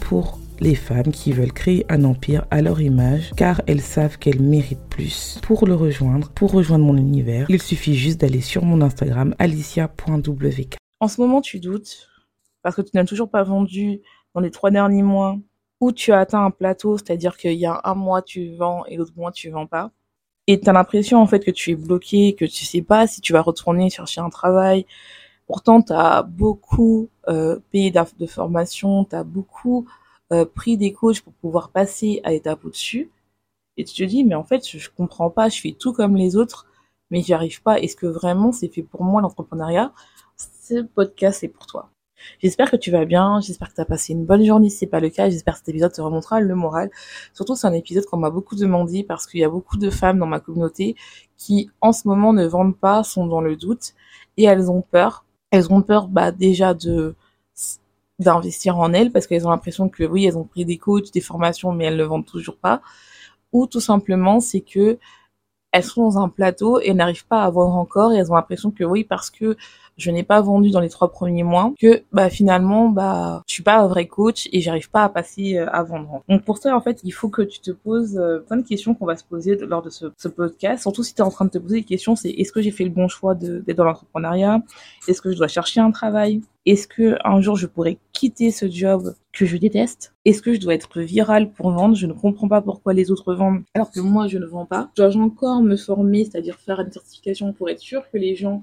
Pour les femmes qui veulent créer un empire à leur image car elles savent qu'elles méritent plus. Pour le rejoindre, pour rejoindre mon univers, il suffit juste d'aller sur mon Instagram alicia.wk. En ce moment, tu doutes parce que tu n'as toujours pas vendu dans les trois derniers mois ou tu as atteint un plateau, c'est-à-dire qu'il y a un mois tu vends et l'autre mois tu vends pas. Et tu as l'impression en fait que tu es bloqué, que tu sais pas si tu vas retourner chercher un travail. Pourtant, tu as beaucoup euh, payé de formation, tu as beaucoup euh, pris des coachs pour pouvoir passer à l'étape au-dessus. Et tu te dis, mais en fait, je, je comprends pas, je fais tout comme les autres, mais j'y arrive pas. Est-ce que vraiment c'est fait pour moi l'entrepreneuriat? Ce podcast, c'est pour toi. J'espère que tu vas bien, j'espère que tu as passé une bonne journée si c'est pas le cas, j'espère que cet épisode te remontera le moral. Surtout c'est un épisode qu'on m'a beaucoup demandé parce qu'il y a beaucoup de femmes dans ma communauté qui en ce moment ne vendent pas, sont dans le doute et elles ont peur. Elles ont peur bah déjà d'investir en elles parce qu'elles ont l'impression que oui, elles ont pris des coachs, des formations mais elles ne vendent toujours pas. Ou tout simplement c'est que elles sont dans un plateau et n'arrivent pas à vendre encore et elles ont l'impression que oui parce que je n'ai pas vendu dans les trois premiers mois que bah finalement bah je suis pas un vrai coach et j'arrive pas à passer euh, à vendre. Donc pour ça en fait il faut que tu te poses euh, plein de questions qu'on va se poser lors de ce, podcast. Surtout si tu es en train de te poser des questions, c'est est-ce que j'ai fait le bon choix d'être dans l'entrepreneuriat? Est-ce que je dois chercher un travail? Est-ce que un jour je pourrais quitter ce job que je déteste? Est-ce que je dois être viral pour vendre? Je ne comprends pas pourquoi les autres vendent alors que moi je ne vends pas. Dois-je encore me former, c'est-à-dire faire une certification pour être sûr que les gens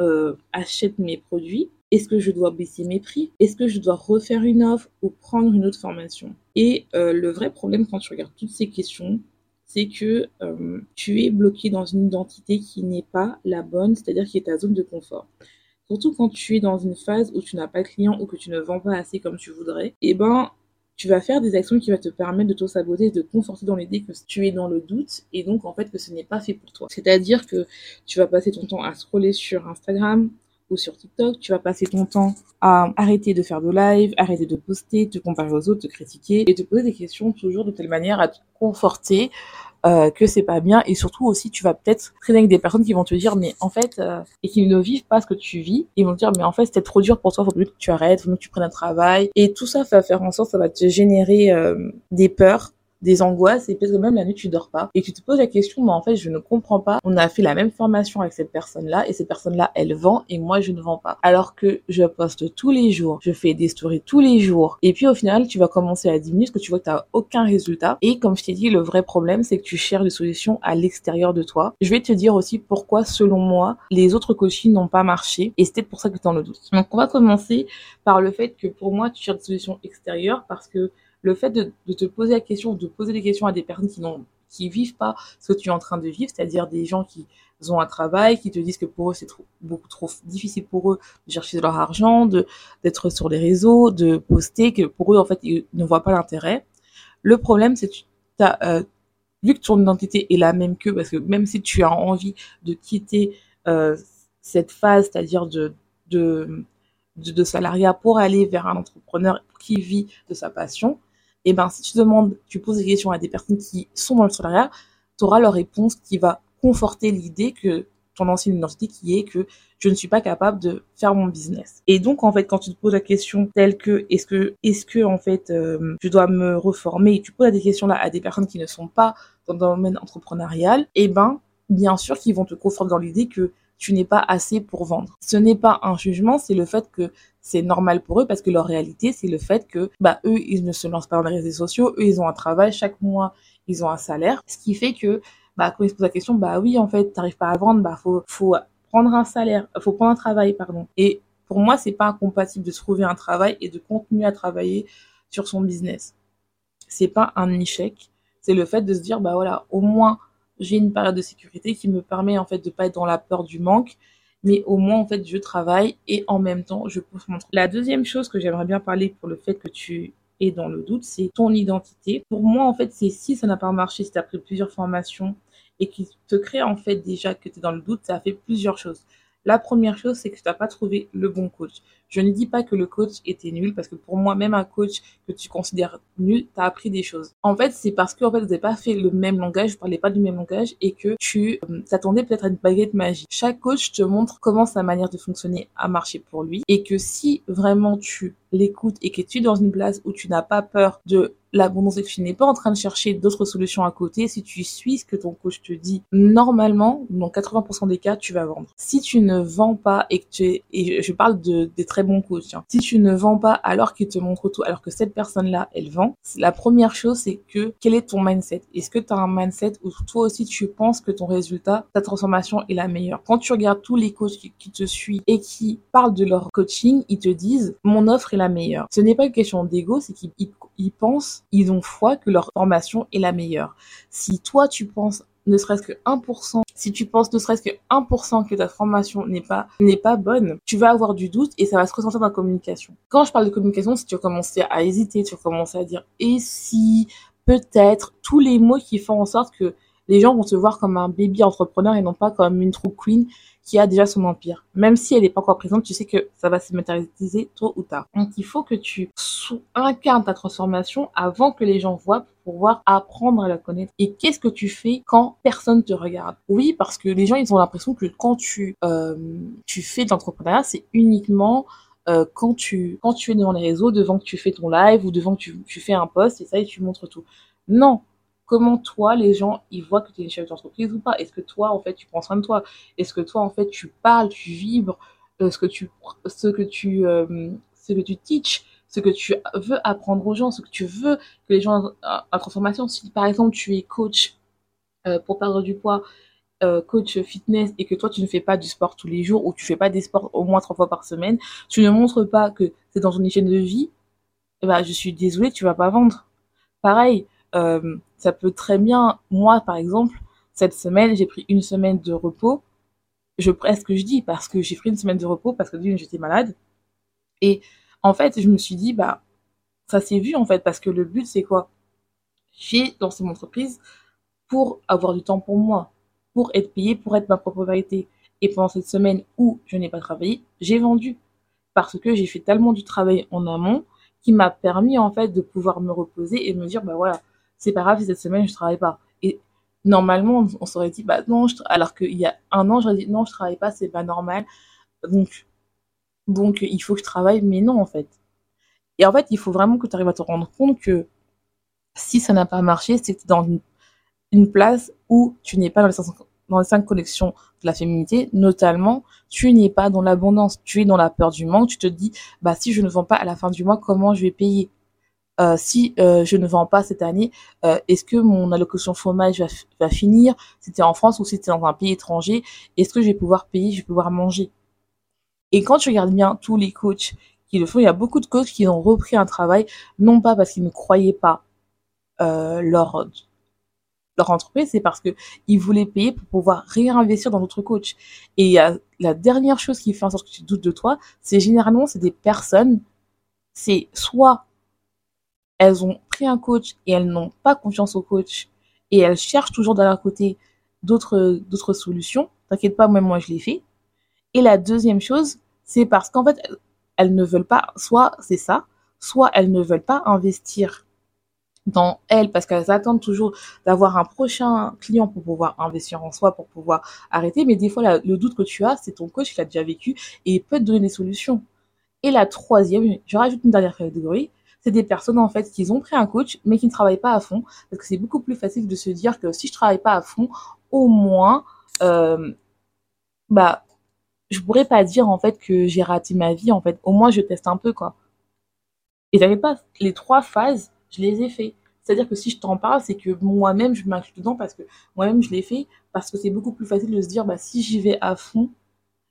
euh, achète mes produits Est-ce que je dois baisser mes prix Est-ce que je dois refaire une offre ou prendre une autre formation? Et euh, le vrai problème quand tu regardes toutes ces questions, c'est que euh, tu es bloqué dans une identité qui n'est pas la bonne, c'est-à-dire qui est ta zone de confort. Surtout quand tu es dans une phase où tu n'as pas de clients ou que tu ne vends pas assez comme tu voudrais, eh ben tu vas faire des actions qui vont te permettre de t'auto-saboter, de te conforter dans l'idée que tu es dans le doute et donc en fait que ce n'est pas fait pour toi. C'est-à-dire que tu vas passer ton temps à scroller sur Instagram ou sur TikTok, tu vas passer ton temps à arrêter de faire de live, arrêter de poster, te comparer aux autres, te critiquer et te poser des questions toujours de telle manière à te conforter euh, que c'est pas bien. Et surtout aussi tu vas peut-être traîner avec des personnes qui vont te dire mais en fait euh, et qui ne vivent pas ce que tu vis ils vont te dire mais en fait c'était trop dur pour toi faut que tu arrêtes faut que tu prennes un travail. Et tout ça va faire en sorte ça va te générer euh, des peurs des angoisses et peut-être même la nuit tu dors pas et tu te poses la question mais en fait je ne comprends pas. On a fait la même formation avec cette personne là et cette personne là elle vend et moi je ne vends pas. Alors que je poste tous les jours je fais des stories tous les jours et puis au final tu vas commencer à diminuer parce que tu vois que tu n'as aucun résultat. Et comme je t'ai dit le vrai problème c'est que tu cherches des solutions à l'extérieur de toi. Je vais te dire aussi pourquoi selon moi les autres coachings n'ont pas marché et c'était pour ça que tu en le doute. Donc on va commencer par le fait que pour moi tu cherches des solutions extérieures parce que le fait de, te poser la question, de poser des questions à des personnes qui n'ont qui vivent pas ce que tu es en train de vivre, c'est-à-dire des gens qui ont un travail, qui te disent que pour eux c'est beaucoup trop difficile pour eux de chercher de leur argent, de d'être sur les réseaux, de poster, que pour eux en fait ils ne voient pas l'intérêt. Le problème c'est que tu as, euh, vu que ton identité est la même qu'eux, parce que même si tu as envie de quitter euh, cette phase, c'est-à-dire de, de, de, de salariat pour aller vers un entrepreneur qui vit de sa passion, et eh ben si tu demandes, tu poses des questions à des personnes qui sont dans le salariat, tu auras leur réponse qui va conforter l'idée que ton ancienne identité qui est que je ne suis pas capable de faire mon business. Et donc en fait quand tu te poses la question telle que est-ce que est-ce que en fait euh, je dois me reformer et tu poses des questions là à des personnes qui ne sont pas dans le domaine entrepreneurial, et eh ben bien sûr qu'ils vont te conforter dans l'idée que tu n'es pas assez pour vendre. Ce n'est pas un jugement, c'est le fait que c'est normal pour eux parce que leur réalité, c'est le fait que, bah, eux, ils ne se lancent pas dans les réseaux sociaux, eux, ils ont un travail, chaque mois, ils ont un salaire. Ce qui fait que, bah, quand ils se posent la question, bah oui, en fait, t'arrives pas à vendre, bah, faut, faut prendre un salaire, faut prendre un travail, pardon. Et pour moi, c'est pas incompatible de trouver un travail et de continuer à travailler sur son business. C'est pas un échec, c'est le fait de se dire bah voilà, au moins j'ai une période de sécurité qui me permet en fait de pas être dans la peur du manque, mais au moins en fait je travaille et en même temps je pousse mon La deuxième chose que j'aimerais bien parler pour le fait que tu es dans le doute, c'est ton identité. Pour moi en fait, c'est si ça n'a pas marché, si tu as pris plusieurs formations et qui te crée en fait déjà que tu es dans le doute, ça fait plusieurs choses. La première chose, c'est que tu n'as pas trouvé le bon coach. Je ne dis pas que le coach était nul, parce que pour moi, même un coach que tu considères nul, tu as appris des choses. En fait, c'est parce que en fait, vous n'avez pas fait le même langage, vous parlez pas du même langage, et que tu euh, t'attendais peut-être à une baguette magique. Chaque coach te montre comment sa manière de fonctionner a marché pour lui, et que si vraiment tu l'écoutes et que tu es dans une place où tu n'as pas peur de l'abondance et que tu n'es pas en train de chercher d'autres solutions à côté, si tu suis ce que ton coach te dit, normalement, dans 80% des cas, tu vas vendre. Si tu ne vends pas et que tu es, et je parle de, des très bons coachs, hein, si tu ne vends pas alors qu'il te montre tout, alors que cette personne-là, elle vend, la première chose, c'est que quel est ton mindset? Est-ce que tu as un mindset où toi aussi tu penses que ton résultat, ta transformation est la meilleure? Quand tu regardes tous les coachs qui, te suivent et qui parlent de leur coaching, ils te disent, mon offre est la meilleure. Ce n'est pas une question d'ego, c'est qu'ils ils pensent, ils ont foi que leur formation est la meilleure. Si toi tu penses ne serait-ce que 1%, si tu penses ne serait-ce que 1% que ta formation n'est pas, bonne, tu vas avoir du doute et ça va se ressentir dans la communication. Quand je parle de communication, si tu vas commencer à hésiter, tu vas commencer à dire et si, peut-être, tous les mots qui font en sorte que les gens vont te voir comme un baby entrepreneur et non pas comme une true queen qui a déjà son empire. Même si elle n'est pas encore présente, tu sais que ça va se matérialiser tôt ou tard. Donc il faut que tu incarnes ta transformation avant que les gens voient pour pouvoir apprendre à la connaître. Et qu'est-ce que tu fais quand personne te regarde? Oui, parce que les gens, ils ont l'impression que quand tu, euh, tu fais de l'entrepreneuriat, c'est uniquement euh, quand tu quand tu es devant les réseaux, devant que tu fais ton live ou devant que tu, tu fais un post et ça et tu montres tout. Non, comment toi, les gens, ils voient que tu es une chef d'entreprise ou pas? Est-ce que toi, en fait, tu prends soin de toi? Est-ce que toi, en fait, tu parles, tu vibres euh, ce que tu, euh, ce que tu teach, ce que tu veux apprendre aux gens, ce que tu veux que les gens en transformation? Si par exemple tu es coach euh, pour perdre du poids, coach fitness et que toi tu ne fais pas du sport tous les jours ou tu fais pas des sports au moins trois fois par semaine, tu ne montres pas que c'est dans ton hygiène de vie, eh ben, je suis désolée, tu vas pas vendre. Pareil, ça peut très bien, moi par exemple, cette semaine, j'ai pris une semaine de repos. Je presque je dis parce que j'ai pris une semaine de repos parce que j'étais malade. Et en fait, je me suis dit bah ça s'est vu en fait parce que le but c'est quoi? J'ai lancé mon entreprise pour avoir du temps pour moi, pour être payé, pour être ma propre vérité. Et pendant cette semaine où je n'ai pas travaillé, j'ai vendu parce que j'ai fait tellement du travail en amont qui m'a permis en fait de pouvoir me reposer et me dire bah voilà c'est pas grave si cette semaine je travaille pas. Et normalement, on s'aurait dit, bah non, alors qu'il y a un an, j'aurais dit, non, je travaille pas, c'est pas normal. Donc, donc, il faut que je travaille, mais non, en fait. Et en fait, il faut vraiment que tu arrives à te rendre compte que si ça n'a pas marché, c'est que tu es dans une, place où tu n'es pas dans les, cinq, dans les cinq connexions de la féminité, notamment, tu n'es pas dans l'abondance, tu es dans la peur du manque, tu te dis, bah si je ne vends pas à la fin du mois, comment je vais payer? Euh, si euh, je ne vends pas cette année, euh, est-ce que mon allocation chômage va, va finir? C'était en France ou c'était dans un pays étranger? Est-ce que je vais pouvoir payer? Je vais pouvoir manger? Et quand tu regardes bien tous les coachs qui le font, il y a beaucoup de coachs qui ont repris un travail, non pas parce qu'ils ne croyaient pas leur leur entreprise, c'est parce que ils voulaient payer pour pouvoir réinvestir dans d'autres coachs. Et il y a la dernière chose qui fait en sorte que tu doutes de toi, c'est généralement c'est des personnes, c'est soit elles ont pris un coach et elles n'ont pas confiance au coach et elles cherchent toujours de leur côté d'autres d'autres solutions. T'inquiète pas, même moi je l'ai fait. Et la deuxième chose, c'est parce qu'en fait elles ne veulent pas, soit c'est ça, soit elles ne veulent pas investir dans elles parce qu'elles attendent toujours d'avoir un prochain client pour pouvoir investir en soi, pour pouvoir arrêter. Mais des fois, le doute que tu as, c'est ton coach qui a déjà vécu et il peut te donner des solutions. Et la troisième, je rajoute une dernière catégorie, c'est des personnes en fait qui ont pris un coach mais qui ne travaillent pas à fond parce que c'est beaucoup plus facile de se dire que si je travaille pas à fond, au moins euh, bah je pourrais pas dire en fait que j'ai raté ma vie en fait, au moins je teste un peu quoi. Et t'inquiète pas, les trois phases, je les ai fait. C'est-à-dire que si je t'en parle, c'est que moi-même je m'inclus dedans parce que moi-même je l'ai fait parce que c'est beaucoup plus facile de se dire bah si j'y vais à fond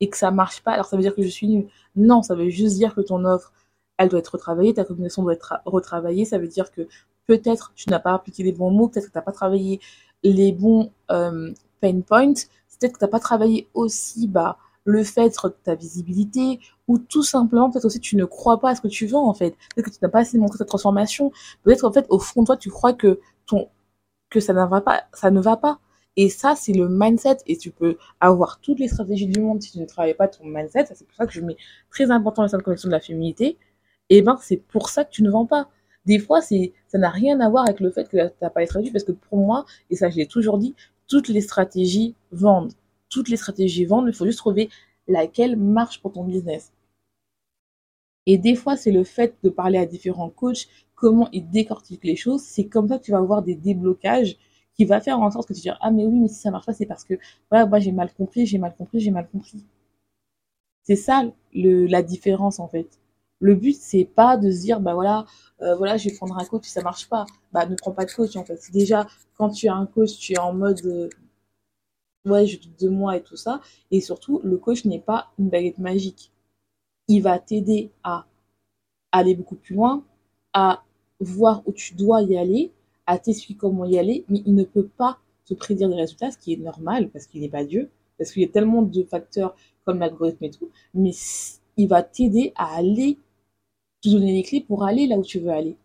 et que ça marche pas, alors ça veut dire que je suis nulle. Non, ça veut juste dire que ton offre elle doit être retravaillée, ta communication doit être retravaillée. Ça veut dire que peut-être tu n'as pas appliqué les bons mots, peut-être que tu n'as pas travaillé les bons euh, pain points, peut-être que tu n'as pas travaillé aussi bah, le fait de ta visibilité, ou tout simplement, peut-être aussi tu ne crois pas à ce que tu vends en fait. Peut-être que tu n'as pas assez montré ta transformation. Peut-être en fait, au fond de toi, tu crois que, ton, que ça, va pas, ça ne va pas. Et ça, c'est le mindset. Et tu peux avoir toutes les stratégies du monde si tu ne travailles pas ton mindset. C'est pour ça que je mets très important la connexion de la féminité. Et ben, c'est pour ça que tu ne vends pas. Des fois, ça n'a rien à voir avec le fait que tu n'as pas les stratégies. Parce que pour moi, et ça, je l'ai toujours dit, toutes les stratégies vendent. Toutes les stratégies vendent. Il faut juste trouver laquelle marche pour ton business. Et des fois, c'est le fait de parler à différents coachs, comment ils décortiquent les choses. C'est comme ça que tu vas avoir des déblocages qui va faire en sorte que tu dis ah mais oui mais si ça marche pas c'est parce que voilà moi j'ai mal compris j'ai mal compris j'ai mal compris c'est ça la différence en fait le but c'est pas de se dire bah voilà euh, voilà je vais prendre un coach si ça marche pas. Bah ne prends pas de coach en fait. Déjà quand tu as un coach tu es en mode euh, ouais je doute de moi et tout ça. Et surtout le coach n'est pas une baguette magique. Il va t'aider à aller beaucoup plus loin à voir où tu dois y aller à t'expliquer comment y aller, mais il ne peut pas te prédire des résultats, ce qui est normal parce qu'il n'est pas Dieu, parce qu'il y a tellement de facteurs comme l'algorithme et tout, mais il va t'aider à aller, te donner les clés pour aller là où tu veux aller.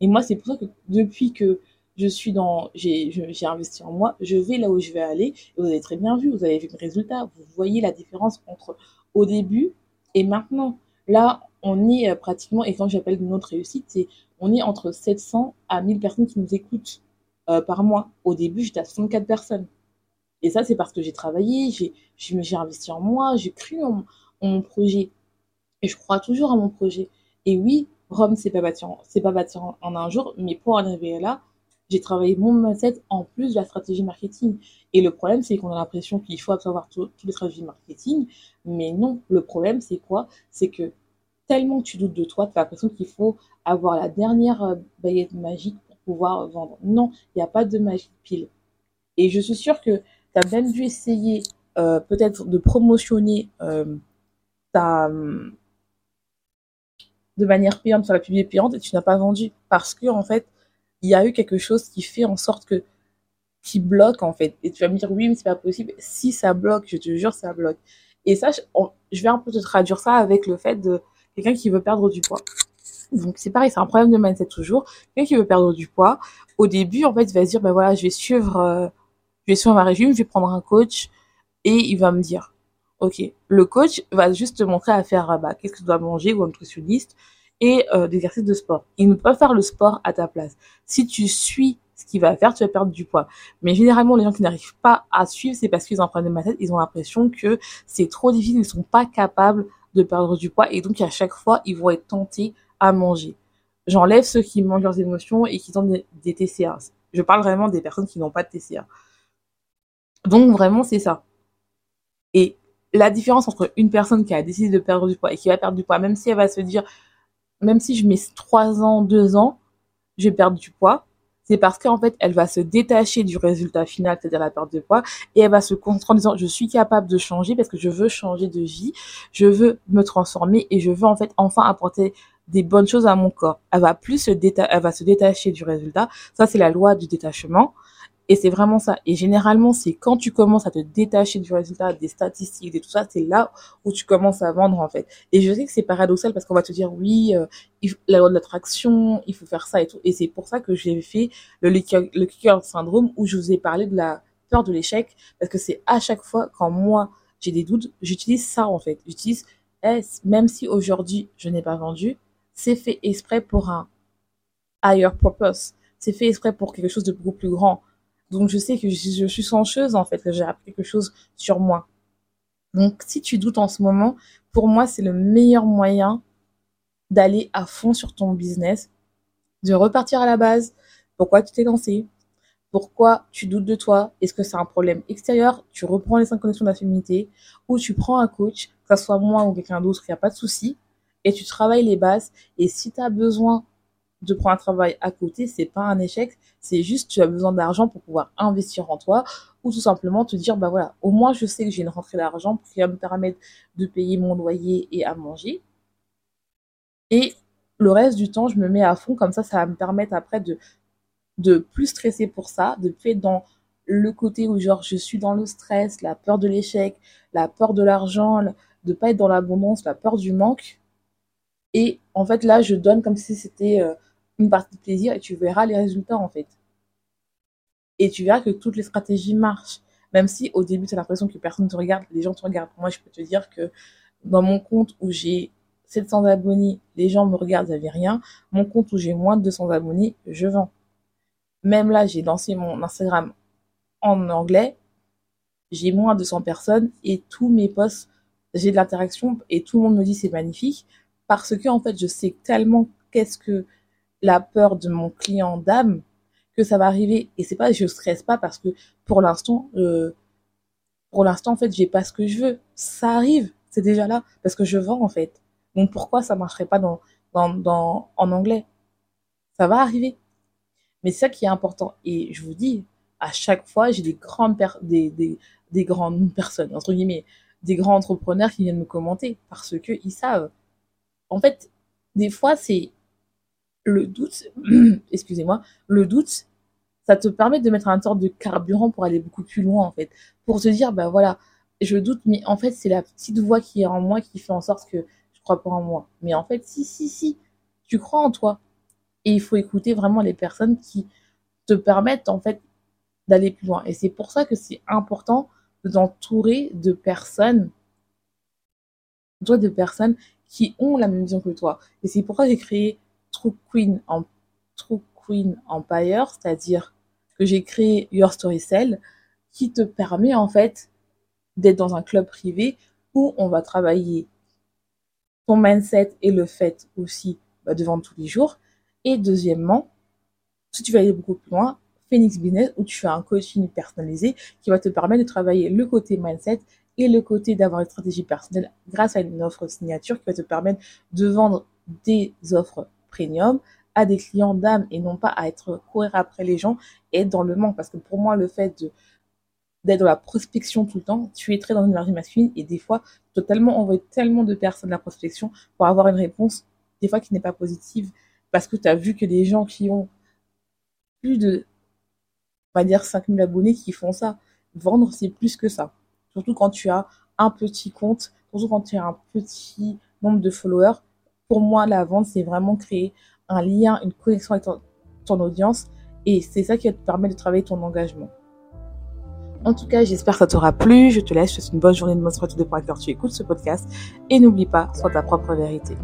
Et moi, c'est pour ça que depuis que je suis dans, j'ai investi en moi, je vais là où je vais aller. Et vous avez très bien vu, vous avez vu le résultat, vous voyez la différence entre au début et maintenant. Là, on est euh, pratiquement, et quand j'appelle notre réussite, c'est on est entre 700 à 1000 personnes qui nous écoutent euh, par mois. Au début, j'étais à 64 personnes. Et ça, c'est parce que j'ai travaillé, j'ai investi en moi, j'ai cru en, mon projet. Et je crois toujours à mon projet. Et oui, Rome, c'est pas bâti pas bâti en, un jour, mais pour en arriver là, j'ai travaillé mon mindset en plus de la stratégie marketing. Et le problème, c'est qu'on a l'impression qu'il faut avoir toutes les stratégies marketing, mais non. Le problème, c'est quoi? C'est que tellement tu doutes de toi, tu as l'impression qu'il faut avoir la dernière euh, baguette magique pour pouvoir vendre. Non, il n'y a pas de magie pile. Et je suis sûre que tu as même dû essayer euh, peut-être de promotionner euh, ta de manière payante sur la publicité payante et tu n'as pas vendu. Parce que en fait il y a eu quelque chose qui fait en sorte que qui bloque en fait. Et tu vas me dire oui mais c'est pas possible. Si ça bloque je te jure ça bloque. Et ça je vais un peu te traduire ça avec le fait de quelqu'un qui veut perdre du poids. Donc c'est pareil, c'est un problème de mindset toujours. Quelqu'un qui veut perdre du poids, au début, en fait, il va se dire, ben voilà, je vais suivre, euh, je vais suivre ma régime, je vais prendre un coach et il va me dire, ok, le coach va juste te montrer à faire, bah, qu'est-ce que tu dois manger ou un nutritionniste et euh, des exercices de sport. Il ne peut pas faire le sport à ta place. Si tu suis ce qu'il va faire, tu vas perdre du poids. Mais généralement, les gens qui n'arrivent pas à suivre, c'est parce qu'ils ont un problème de mindset, ils ont l'impression que c'est trop difficile, ils sont pas capables de perdre du poids et donc à chaque fois ils vont être tentés à manger. J'enlève ceux qui mangent leurs émotions et qui ont des, TCA. Je parle vraiment des personnes qui n'ont pas de TCA. Donc vraiment c'est ça. Et la différence entre une personne qui a décidé de perdre du poids et qui va perdre du poids, même si elle va se dire, même si je mets 3 ans, 2 ans, je vais perdre du poids, c'est parce qu'en fait, elle va se détacher du résultat final, c'est-à-dire la perte de poids, et elle va se concentrer en disant, je suis capable de changer parce que je veux changer de vie, je veux me transformer et je veux en fait enfin apporter des bonnes choses à mon corps. Elle va plus se elle va se détacher du résultat. Ça, c'est la loi du détachement. Et c'est vraiment ça. Et généralement, c'est quand tu commences à te détacher du résultat, des statistiques, et tout ça, c'est là où tu commences à vendre en fait. Et je sais que c'est paradoxal parce qu'on va te dire oui, euh, la loi de l'attraction, il faut faire ça et tout. Et c'est pour ça que j'ai fait le, le kicker syndrome où je vous ai parlé de la peur de l'échec parce que c'est à chaque fois quand moi j'ai des doutes, j'utilise ça en fait. J'utilise eh, même si aujourd'hui je n'ai pas vendu, c'est fait exprès pour un higher purpose. C'est fait exprès pour quelque chose de beaucoup plus grand donc je sais que je, suis chanceuse en fait, que j'ai appris quelque chose sur moi. Donc si tu doutes en ce moment, pour moi c'est le meilleur moyen d'aller à fond sur ton business, de repartir à la base. Pourquoi tu t'es lancé Pourquoi tu doutes de toi? Est-ce que c'est un problème extérieur? Tu reprends les cinq connexions de ou tu prends un coach, que ce soit moi ou quelqu'un d'autre, il n'y a pas de souci, et tu travailles les bases. Et si tu as besoin de prendre un travail à côté, c'est pas un échec, c'est juste tu as besoin d'argent pour pouvoir investir en toi ou tout simplement te dire bah voilà, au moins je sais que j'ai une rentrée d'argent qui va me permettre de payer mon loyer et à manger. Et le reste du temps, je me mets à fond, comme ça, ça va me permettre après de, plus stresser pour ça, de plus être dans le côté où genre je suis dans le stress, la peur de l'échec, la peur de l'argent, de pas être dans l'abondance, la peur du manque. Et en fait, là, je donne comme si c'était euh, une partie de plaisir et tu verras les résultats en fait. Et tu verras que toutes les stratégies marchent. Même si au début, tu as l'impression que personne ne te regarde, les gens te regardent. Moi, je peux te dire que dans mon compte où j'ai 700 abonnés, les gens me regardent, j'avais rien. Mon compte où j'ai moins de 200 abonnés, je vends. Même là, j'ai lancé mon Instagram en anglais, j'ai moins de 100 personnes et tous mes posts, j'ai de l'interaction et tout le monde me dit c'est magnifique parce que en fait, je sais tellement qu'est-ce que la peur de mon client d'âme que ça va arriver. Et c'est pas je stresse pas parce que pour l'instant euh, pour l'instant en fait j'ai pas ce que je veux. Ça arrive. C'est déjà là. Parce que je vends en fait. Donc pourquoi ça marcherait pas dans, dans, dans en anglais? Ça va arriver. Mais c'est ça qui est important. Et je vous dis à chaque fois j'ai des grandes des, des, des grandes personnes entre guillemets des grands entrepreneurs qui viennent me commenter parce que ils savent. En fait des fois c'est le doute, excusez-moi, le doute, ça te permet de mettre un sorte de carburant pour aller beaucoup plus loin, en fait. Pour te dire, ben voilà, je doute, mais en fait, c'est la petite voix qui est en moi qui fait en sorte que je crois pas en moi. Mais en fait, si, si, si, tu crois en toi. Et il faut écouter vraiment les personnes qui te permettent, en fait, d'aller plus loin. Et c'est pour ça que c'est important de t'entourer de personnes, toi, de personnes qui ont la même vision que toi. Et c'est pourquoi j'ai créé True Queen, Empire, c'est-à-dire que j'ai créé Your Story Cell, qui te permet en fait d'être dans un club privé où on va travailler ton mindset et le fait aussi bah, de vendre tous les jours. Et deuxièmement, si tu veux aller beaucoup plus loin, Phoenix Business où tu fais un coaching personnalisé qui va te permettre de travailler le côté mindset et le côté d'avoir une stratégie personnelle grâce à une offre signature qui va te permettre de vendre des offres premium à des clients d'âme et non pas à être courir après les gens et être dans le manque. Parce que pour moi, le fait d'être dans la prospection tout le temps, tu es très dans une énergie masculine et des fois, totalement envoyer tellement de personnes à la prospection pour avoir une réponse, des fois qui n'est pas positive, parce que tu as vu que des gens qui ont plus de, on va dire, 5000 abonnés qui font ça. Vendre, c'est plus que ça. Surtout quand tu as un petit compte, surtout quand tu as un petit nombre de followers, pour moi, la vente, c'est vraiment créer un lien, une connexion avec ton, audience. Et c'est ça qui va te permettre de travailler ton engagement. En tout cas, j'espère que ça t'aura plu. Je te laisse. Je te souhaite une bonne journée de bonne soirée pour tu écoutes ce podcast. Et n'oublie pas, sois ta propre vérité.